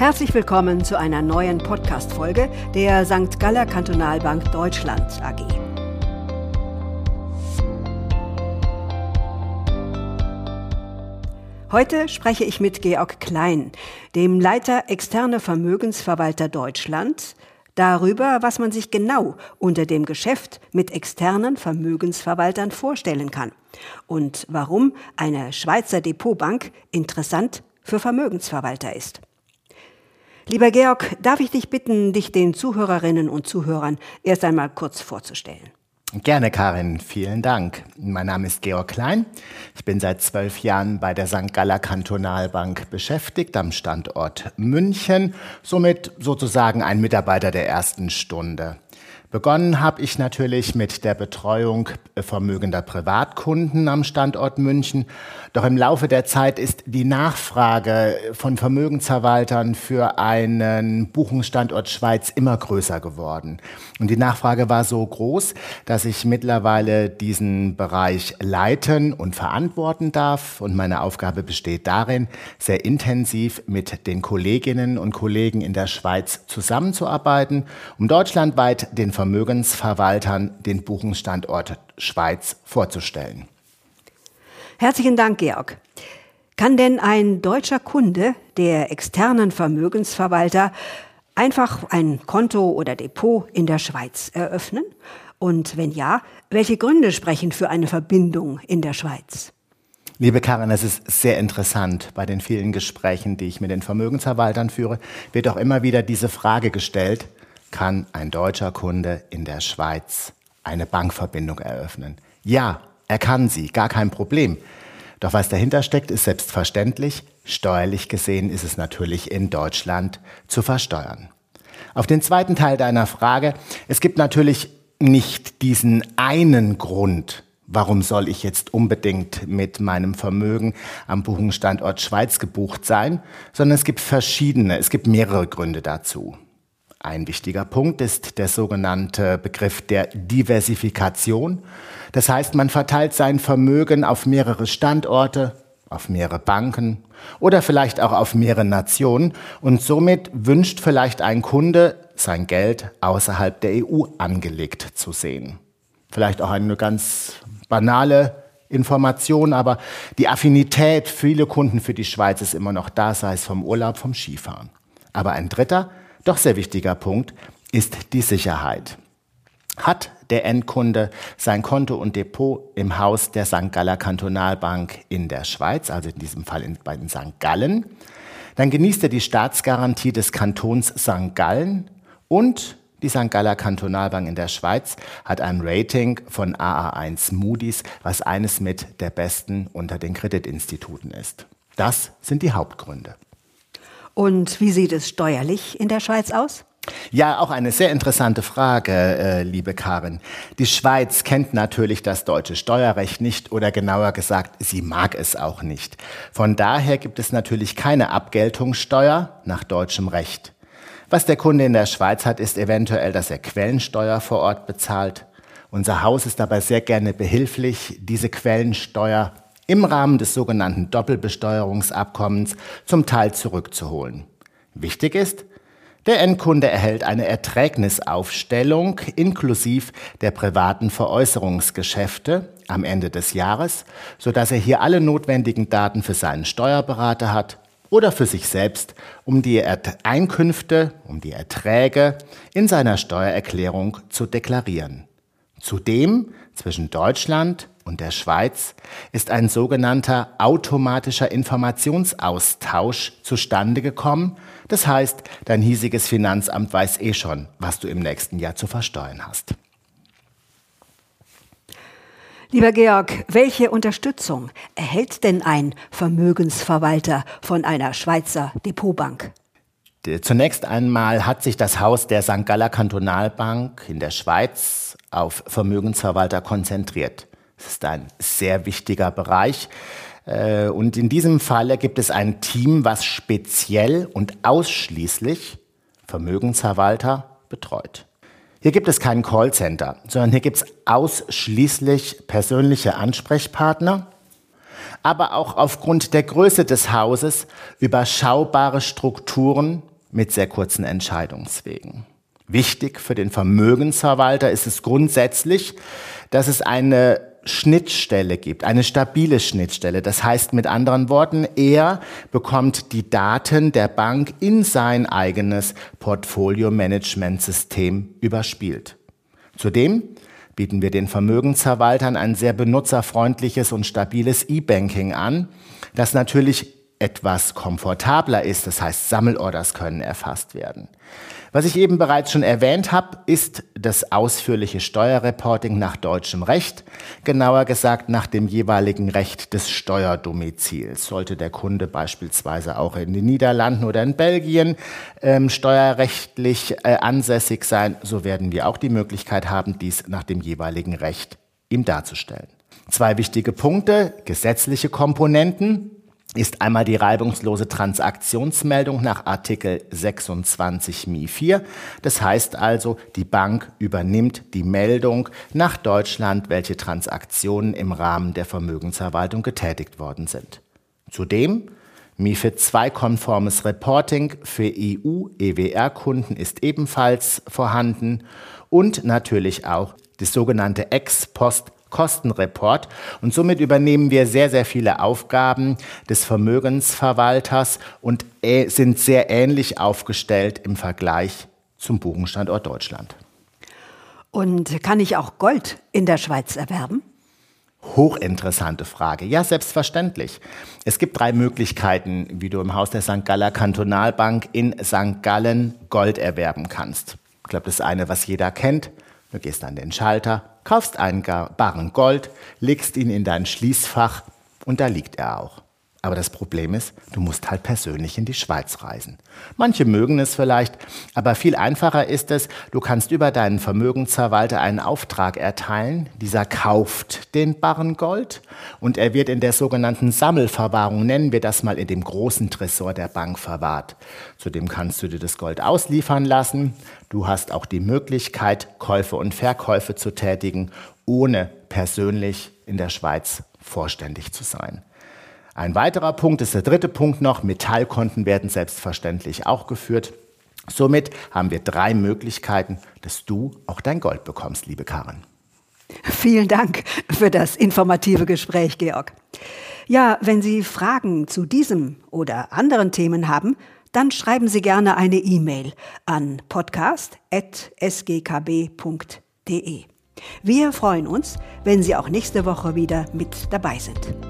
Herzlich willkommen zu einer neuen Podcast-Folge der St. Galler Kantonalbank Deutschland AG. Heute spreche ich mit Georg Klein, dem Leiter externe Vermögensverwalter Deutschland, darüber, was man sich genau unter dem Geschäft mit externen Vermögensverwaltern vorstellen kann und warum eine Schweizer Depotbank interessant für Vermögensverwalter ist. Lieber Georg, darf ich dich bitten, dich den Zuhörerinnen und Zuhörern erst einmal kurz vorzustellen? Gerne, Karin. Vielen Dank. Mein Name ist Georg Klein. Ich bin seit zwölf Jahren bei der St. Galler Kantonalbank beschäftigt am Standort München, somit sozusagen ein Mitarbeiter der ersten Stunde. Begonnen habe ich natürlich mit der Betreuung vermögender Privatkunden am Standort München. Doch im Laufe der Zeit ist die Nachfrage von Vermögensverwaltern für einen Buchungsstandort Schweiz immer größer geworden. Und die Nachfrage war so groß, dass ich mittlerweile diesen Bereich leiten und verantworten darf. Und meine Aufgabe besteht darin, sehr intensiv mit den Kolleginnen und Kollegen in der Schweiz zusammenzuarbeiten, um deutschlandweit den Vermögensverwaltern den Buchungsstandort Schweiz vorzustellen. Herzlichen Dank, Georg. Kann denn ein deutscher Kunde der externen Vermögensverwalter einfach ein Konto oder Depot in der Schweiz eröffnen? Und wenn ja, welche Gründe sprechen für eine Verbindung in der Schweiz? Liebe Karin, es ist sehr interessant. Bei den vielen Gesprächen, die ich mit den Vermögensverwaltern führe, wird auch immer wieder diese Frage gestellt, kann ein deutscher Kunde in der Schweiz eine Bankverbindung eröffnen. Ja, er kann sie, gar kein Problem. Doch was dahinter steckt, ist selbstverständlich. Steuerlich gesehen ist es natürlich in Deutschland zu versteuern. Auf den zweiten Teil deiner Frage. Es gibt natürlich nicht diesen einen Grund, warum soll ich jetzt unbedingt mit meinem Vermögen am Buchungsstandort Schweiz gebucht sein, sondern es gibt verschiedene, es gibt mehrere Gründe dazu. Ein wichtiger Punkt ist der sogenannte Begriff der Diversifikation. Das heißt, man verteilt sein Vermögen auf mehrere Standorte, auf mehrere Banken oder vielleicht auch auf mehrere Nationen und somit wünscht vielleicht ein Kunde, sein Geld außerhalb der EU angelegt zu sehen. Vielleicht auch eine ganz banale Information, aber die Affinität vieler Kunden für die Schweiz ist immer noch da, sei es vom Urlaub, vom Skifahren. Aber ein dritter, doch sehr wichtiger Punkt ist die Sicherheit. Hat der Endkunde sein Konto und Depot im Haus der St. Galler Kantonalbank in der Schweiz, also in diesem Fall in, bei den St. Gallen, dann genießt er die Staatsgarantie des Kantons St. Gallen und die St. Galler Kantonalbank in der Schweiz hat ein Rating von AA1 Moody's, was eines mit der besten unter den Kreditinstituten ist. Das sind die Hauptgründe. Und wie sieht es steuerlich in der Schweiz aus? Ja, auch eine sehr interessante Frage, äh, liebe Karin. Die Schweiz kennt natürlich das deutsche Steuerrecht nicht oder genauer gesagt, sie mag es auch nicht. Von daher gibt es natürlich keine Abgeltungssteuer nach deutschem Recht. Was der Kunde in der Schweiz hat, ist eventuell, dass er Quellensteuer vor Ort bezahlt. Unser Haus ist dabei sehr gerne behilflich, diese Quellensteuer im Rahmen des sogenannten Doppelbesteuerungsabkommens zum Teil zurückzuholen. Wichtig ist, der Endkunde erhält eine Erträgnisaufstellung inklusiv der privaten Veräußerungsgeschäfte am Ende des Jahres, sodass er hier alle notwendigen Daten für seinen Steuerberater hat oder für sich selbst, um die Einkünfte, um die Erträge in seiner Steuererklärung zu deklarieren. Zudem zwischen Deutschland und der Schweiz ist ein sogenannter automatischer Informationsaustausch zustande gekommen. Das heißt, dein hiesiges Finanzamt weiß eh schon, was du im nächsten Jahr zu versteuern hast. Lieber Georg, welche Unterstützung erhält denn ein Vermögensverwalter von einer Schweizer Depotbank? Zunächst einmal hat sich das Haus der St. Galler Kantonalbank in der Schweiz auf Vermögensverwalter konzentriert. Das ist ein sehr wichtiger Bereich. Äh, und in diesem Falle gibt es ein Team, was speziell und ausschließlich Vermögensverwalter betreut. Hier gibt es kein Callcenter, sondern hier gibt es ausschließlich persönliche Ansprechpartner, aber auch aufgrund der Größe des Hauses überschaubare Strukturen mit sehr kurzen Entscheidungswegen. Wichtig für den Vermögensverwalter ist es grundsätzlich, dass es eine Schnittstelle gibt, eine stabile Schnittstelle. Das heißt mit anderen Worten, er bekommt die Daten der Bank in sein eigenes Portfolio-Management-System überspielt. Zudem bieten wir den Vermögensverwaltern ein sehr benutzerfreundliches und stabiles E-Banking an, das natürlich etwas komfortabler ist. Das heißt, Sammelorders können erfasst werden. Was ich eben bereits schon erwähnt habe, ist das ausführliche Steuerreporting nach deutschem Recht, genauer gesagt nach dem jeweiligen Recht des Steuerdomizils. Sollte der Kunde beispielsweise auch in den Niederlanden oder in Belgien ähm, steuerrechtlich äh, ansässig sein, so werden wir auch die Möglichkeit haben, dies nach dem jeweiligen Recht ihm darzustellen. Zwei wichtige Punkte, gesetzliche Komponenten, ist einmal die reibungslose Transaktionsmeldung nach Artikel 26 Mi 4. Das heißt also, die Bank übernimmt die Meldung nach Deutschland, welche Transaktionen im Rahmen der Vermögensverwaltung getätigt worden sind. Zudem MIFID II-konformes Reporting für EU-EWR-Kunden ist ebenfalls vorhanden und natürlich auch das sogenannte Ex-Post Kostenreport. Und somit übernehmen wir sehr, sehr viele Aufgaben des Vermögensverwalters und sind sehr ähnlich aufgestellt im Vergleich zum Buchenstandort Deutschland. Und kann ich auch Gold in der Schweiz erwerben? Hochinteressante Frage. Ja, selbstverständlich. Es gibt drei Möglichkeiten, wie du im Haus der St. Galler Kantonalbank in St. Gallen Gold erwerben kannst. Ich glaube, das eine, was jeder kennt. Du gehst an den Schalter, kaufst einen Barren Gold, legst ihn in dein Schließfach und da liegt er auch. Aber das Problem ist, du musst halt persönlich in die Schweiz reisen. Manche mögen es vielleicht, aber viel einfacher ist es, du kannst über deinen Vermögensverwalter einen Auftrag erteilen. Dieser kauft den Barren Gold und er wird in der sogenannten Sammelverwahrung, nennen wir das mal, in dem großen Tresor der Bank verwahrt. Zudem kannst du dir das Gold ausliefern lassen. Du hast auch die Möglichkeit, Käufe und Verkäufe zu tätigen, ohne persönlich in der Schweiz vorständig zu sein. Ein weiterer Punkt ist der dritte Punkt noch. Metallkonten werden selbstverständlich auch geführt. Somit haben wir drei Möglichkeiten, dass du auch dein Gold bekommst, liebe Karin. Vielen Dank für das informative Gespräch, Georg. Ja, wenn Sie Fragen zu diesem oder anderen Themen haben, dann schreiben Sie gerne eine E-Mail an podcast.sgkb.de. Wir freuen uns, wenn Sie auch nächste Woche wieder mit dabei sind.